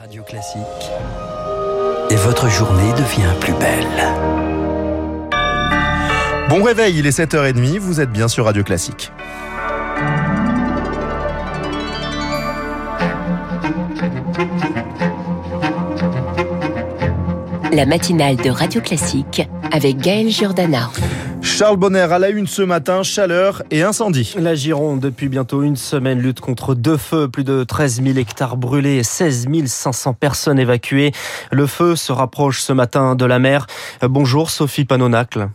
Radio Classique. Et votre journée devient plus belle. Bon réveil, il est 7h30, vous êtes bien sur Radio Classique. La matinale de Radio Classique avec Gaël Giordana. Charles Bonner à la une ce matin, chaleur et incendie. La Gironde, depuis bientôt une semaine, lutte contre deux feux, plus de 13 000 hectares brûlés et 16 500 personnes évacuées. Le feu se rapproche ce matin de la mer. Bonjour Sophie Panonacle.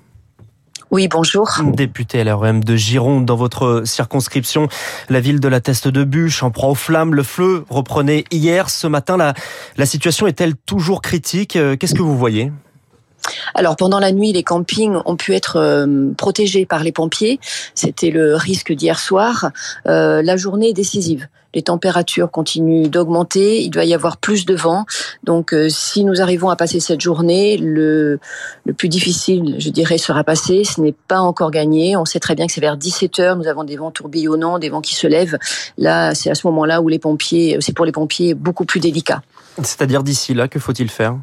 Oui, bonjour. Députée LRM de Gironde, dans votre circonscription, la ville de la Teste de Bûche en proie aux flammes. Le feu reprenait hier. Ce matin, la, la situation est-elle toujours critique? Qu'est-ce que vous voyez? Alors pendant la nuit, les campings ont pu être euh, protégés par les pompiers. C'était le risque d'hier soir. Euh, la journée est décisive. Les températures continuent d'augmenter. Il doit y avoir plus de vent. Donc, euh, si nous arrivons à passer cette journée, le, le plus difficile, je dirais, sera passé. Ce n'est pas encore gagné. On sait très bien que c'est vers 17 heures. Nous avons des vents tourbillonnants, des vents qui se lèvent. Là, c'est à ce moment-là où les pompiers, c'est pour les pompiers beaucoup plus délicat. C'est-à-dire d'ici là, que faut-il faire?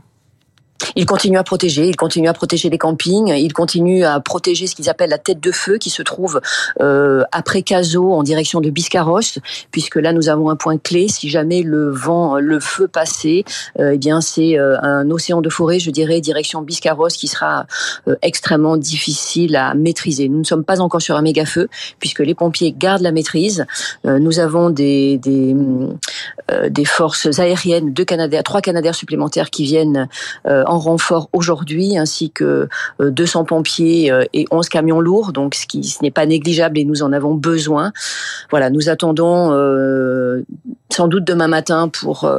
Il continue à protéger, il continue à protéger les campings, il continue à protéger ce qu'ils appellent la tête de feu qui se trouve euh, après Cazaux en direction de Biscarrosse, puisque là nous avons un point clé. Si jamais le vent, le feu passait, euh, eh bien c'est euh, un océan de forêt, je dirais, direction Biscarrosse, qui sera euh, extrêmement difficile à maîtriser. Nous ne sommes pas encore sur un méga feu, puisque les pompiers gardent la maîtrise. Euh, nous avons des des, des forces aériennes, deux Canadaires, trois Canadaires supplémentaires qui viennent en renfort aujourd'hui, ainsi que 200 euh, pompiers euh, et 11 camions lourds, donc ce qui ce n'est pas négligeable et nous en avons besoin. Voilà, nous attendons euh, sans doute demain matin pour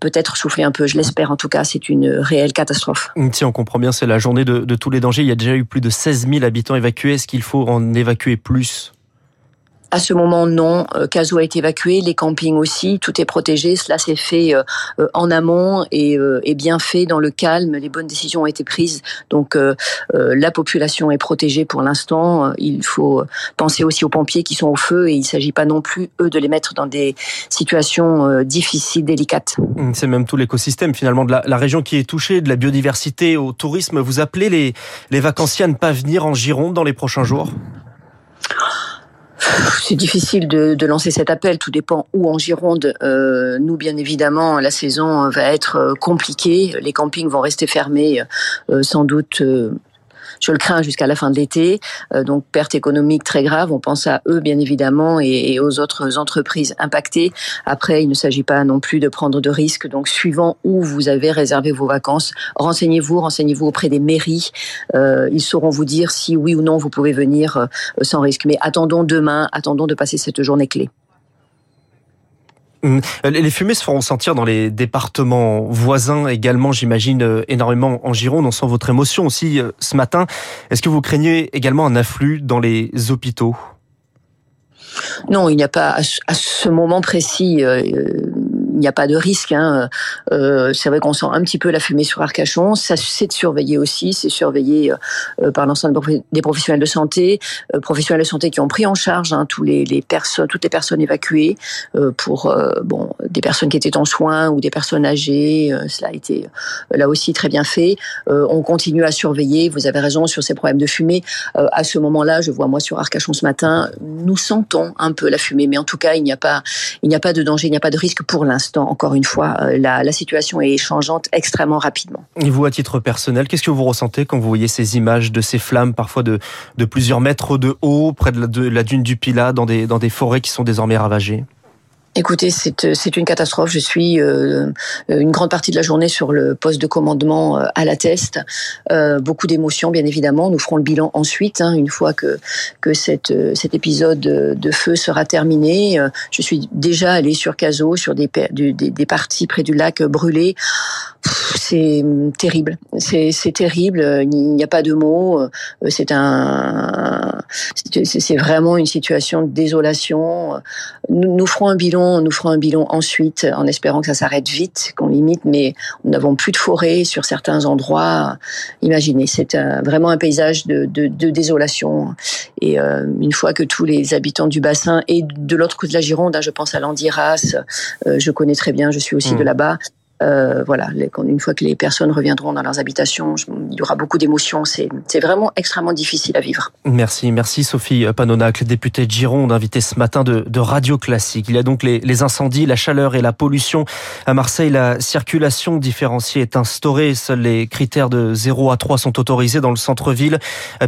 peut-être souffler un peu, je l'espère en tout cas, c'est une réelle catastrophe. Si on comprend bien, c'est la journée de, de tous les dangers. Il y a déjà eu plus de 16 000 habitants évacués. Est-ce qu'il faut en évacuer plus? À ce moment, non. Caso a été évacué, les campings aussi, tout est protégé. Cela s'est fait euh, euh, en amont et, euh, et, bien fait dans le calme. Les bonnes décisions ont été prises. Donc la population est protégée pour l'instant. Il faut penser aussi aux pompiers qui sont au feu et il ne s'agit pas non plus, eux, de les mettre dans des situations difficiles, délicates. Mmh, c'est même tout l'écosystème finalement de la, la, région qui est touchée, de la biodiversité au tourisme. Vous appelez les, les vacanciers à ne pas venir en Gironde dans les prochains jours? C'est difficile de, lancer cet appel. Tout dépend où en Gironde. Euh, nous, bien évidemment, la saison va être euh, compliquée. Les campings vont rester fermés, euh, sans doute. Euh, je le crains jusqu'à la fin de l'été. Euh, donc perte économique très grave. On pense à eux bien évidemment et, aux autres entreprises impactées. Après, il ne s'agit pas non plus de prendre de risques. Donc suivant où vous avez réservé vos vacances, renseignez-vous, renseignez-vous auprès des mairies. Euh, ils sauront vous dire si oui ou non vous pouvez venir euh, sans risque. Mais attendons demain, attendons de passer cette journée clé. Hum, les fumées se feront sentir dans les départements voisins également, j'imagine, euh, énormément en Gironde. On sent votre émotion aussi euh, ce matin. Est-ce que vous craignez également un afflux dans les hôpitaux? Non, il n'y a pas à ce moment précis. Euh, n'y a pas de risque. Hein. Euh, c'est vrai qu'on sent un petit peu la fumée sur Arcachon. Ça, c'est surveillé aussi. C'est surveillé euh, par l'ensemble des professionnels de santé, euh, professionnels de santé qui ont pris en charge hein, tous les, personnes, toutes les personnes évacuées euh, pour euh, bon des personnes qui étaient en soins ou des personnes âgées. Euh, cela a été là aussi très bien fait. on continue à surveiller. Vous avez raison sur ces problèmes de fumée. à ce moment-là, je vois moi sur Arcachon ce matin, nous sentons un peu la fumée, mais en tout cas, il n'y a pas, il n'y a pas de danger, il n'y a pas de risque pour l'instant encore une fois, euh, la, situation est changeante extrêmement rapidement. Et vous, à titre personnel, qu'est-ce que vous ressentez quand vous voyez ces images de ces flammes, parfois de, plusieurs mètres de haut, près de la, dune du Pilat, dans des forêts qui sont désormais ravagées? Écoutez, c'est c'est une catastrophe. Je suis euh, une grande partie de la journée sur le poste de commandement euh, à la Teste. Euh, beaucoup d'émotions, bien évidemment. Nous ferons le bilan ensuite, hein, une fois que que cette euh, cet épisode de feu sera terminé. Je suis déjà allée sur Cazaux, sur des, des, des parties près du lac brûlées c'est terrible. C'est terrible. Il n'y a pas de mots. C'est un, c'est vraiment une situation de désolation. Nous, nous, ferons un bilan. Nous ferons un bilan ensuite, en espérant que ça s'arrête vite, qu'on limite. Mais nous n'avons plus de forêt sur certains endroits. Imaginez, c'est vraiment un paysage de, de, de désolation. Et euh, une fois que tous les habitants du bassin et de l'autre côté de la Gironde, hein, je pense à l'Andiras, euh, je connais très bien. Je suis aussi de mmh. là-bas. Euh, voilà, une fois que les personnes reviendront dans leurs habitations, il y aura beaucoup d'émotions. C'est vraiment extrêmement difficile à vivre. Merci, merci Sophie Panonac, députée de Gironde, invitée ce matin de, Radio Classique. Il y a donc les, les, incendies, la chaleur et la pollution. À Marseille, la circulation différenciée est instaurée. Seuls les critères de 0 à 3 sont autorisés dans le centre-ville.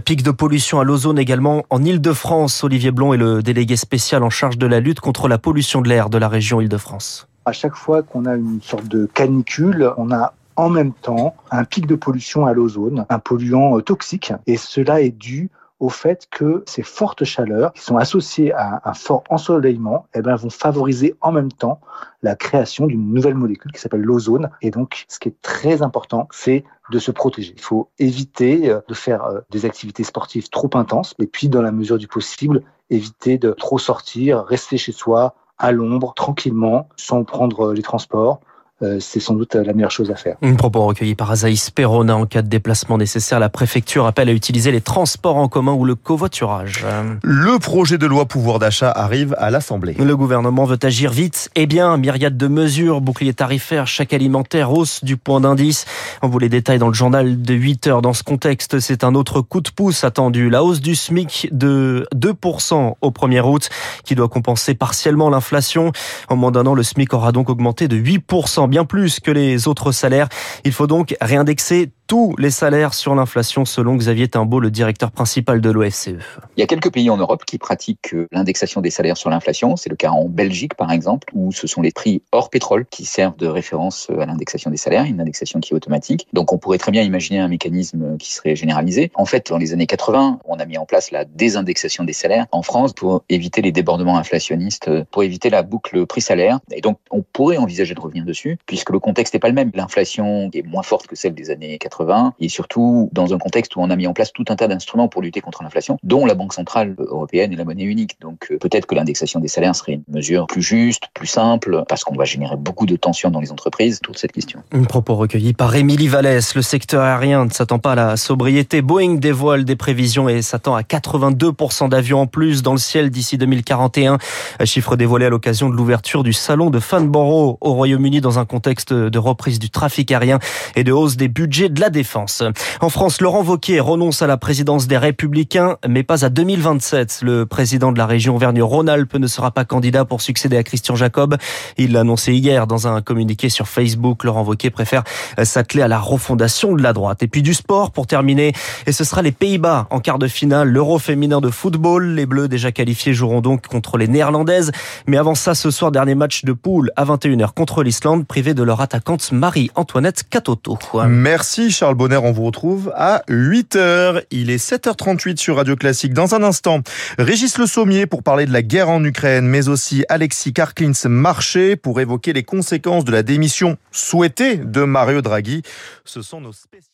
Pic de pollution à l'ozone également en Ile-de-France. Olivier Blond est le délégué spécial en charge de la lutte contre la pollution de l'air de la région Ile-de-France. À chaque fois qu'on a une sorte de canicule, on a en même temps un pic de pollution à l'ozone, un polluant euh, toxique, et cela est dû au fait que ces fortes chaleurs qui sont associées à un fort ensoleillement eh ben, vont favoriser en même temps la création d'une nouvelle molécule qui s'appelle l'ozone. Et donc, ce qui est très important, c'est de se protéger. Il faut éviter euh, de faire euh, des activités sportives trop intenses et puis, dans la mesure du possible, éviter de trop sortir, rester chez soi, à l'ombre, tranquillement, sans prendre les transports, euh, c'est sans doute la meilleure chose à faire. Un propos recueilli par Azaïs Perona en cas de déplacement nécessaire. La préfecture appelle à utiliser les transports en commun ou le covoiturage. Le projet de loi pouvoir d'achat arrive à l'Assemblée. Le gouvernement veut agir vite et bien. Myriade de mesures, bouclier tarifaire, chèque alimentaire, hausse du point d'indice. On vous les détaille dans le journal de 8 heures. Dans ce contexte, c'est un autre coup de pouce attendu. La hausse du SMIC de 2% au 1er août qui doit compenser partiellement l'inflation. En moins d'un an, le SMIC aura donc augmenté de 8% bien plus que les autres salaires. Il faut donc réindexer tous les salaires sur l'inflation, selon Xavier Timbaud, le directeur principal de l'OFCE. Il y a quelques pays en Europe qui pratiquent euh, l'indexation des salaires sur l'inflation. C'est le cas en Belgique, par exemple, où ce sont les prix hors pétrole qui servent de référence euh, à l'indexation des salaires, une indexation qui est automatique. Donc on pourrait très bien imaginer un mécanisme qui serait généralisé. En fait, dans les années 80, on a mis en place la désindexation des salaires en France pour éviter les débordements inflationnistes, pour éviter la boucle prix-salaire. Et donc on pourrait envisager de revenir dessus, puisque le contexte n'est pas le même. L'inflation est moins forte que celle des années 80 et surtout dans un contexte où on a mis en place tout un tas d'instruments pour lutter contre l'inflation, dont la Banque centrale européenne et la monnaie unique. Donc euh, peut-être que l'indexation des salaires serait une mesure plus juste, plus simple, parce qu'on va générer beaucoup de tensions dans les entreprises autour de cette question. Un propos recueilli par Émilie Vallès. Le secteur aérien ne s'attend pas à la sobriété. Boeing dévoile des prévisions et s'attend à 82% d'avions en plus dans le ciel d'ici 2041. Chiffre dévoilé à l'occasion de l'ouverture du salon de Farnborough au Royaume-Uni dans un contexte de reprise du trafic aérien et de hausse des budgets de la défense. En France, Laurent Wauquiez renonce à la présidence des Républicains, mais pas à 2027. Le président de la région Auvergne-Rhône-Alpes ne sera pas candidat pour succéder à Christian Jacob. Il l'a annoncé hier dans un communiqué sur Facebook. Laurent Wauquiez préfère s'atteler à la refondation de la droite. Et puis du sport pour terminer. Et ce sera les Pays-Bas en quart de finale. L'Euro féminin de football. Les Bleus déjà qualifiés joueront donc contre les Néerlandaises. Mais avant ça, ce soir, dernier match de poule à 21h contre l'Islande, privé de leur attaquante Marie-Antoinette Catoto. Merci Charles Bonner, on vous retrouve à 8h. Il est 7h38 sur Radio Classique. Dans un instant, Régis Le Sommier pour parler de la guerre en Ukraine, mais aussi Alexis Karklins Marché pour évoquer les conséquences de la démission souhaitée de Mario Draghi. Ce sont nos spécialistes.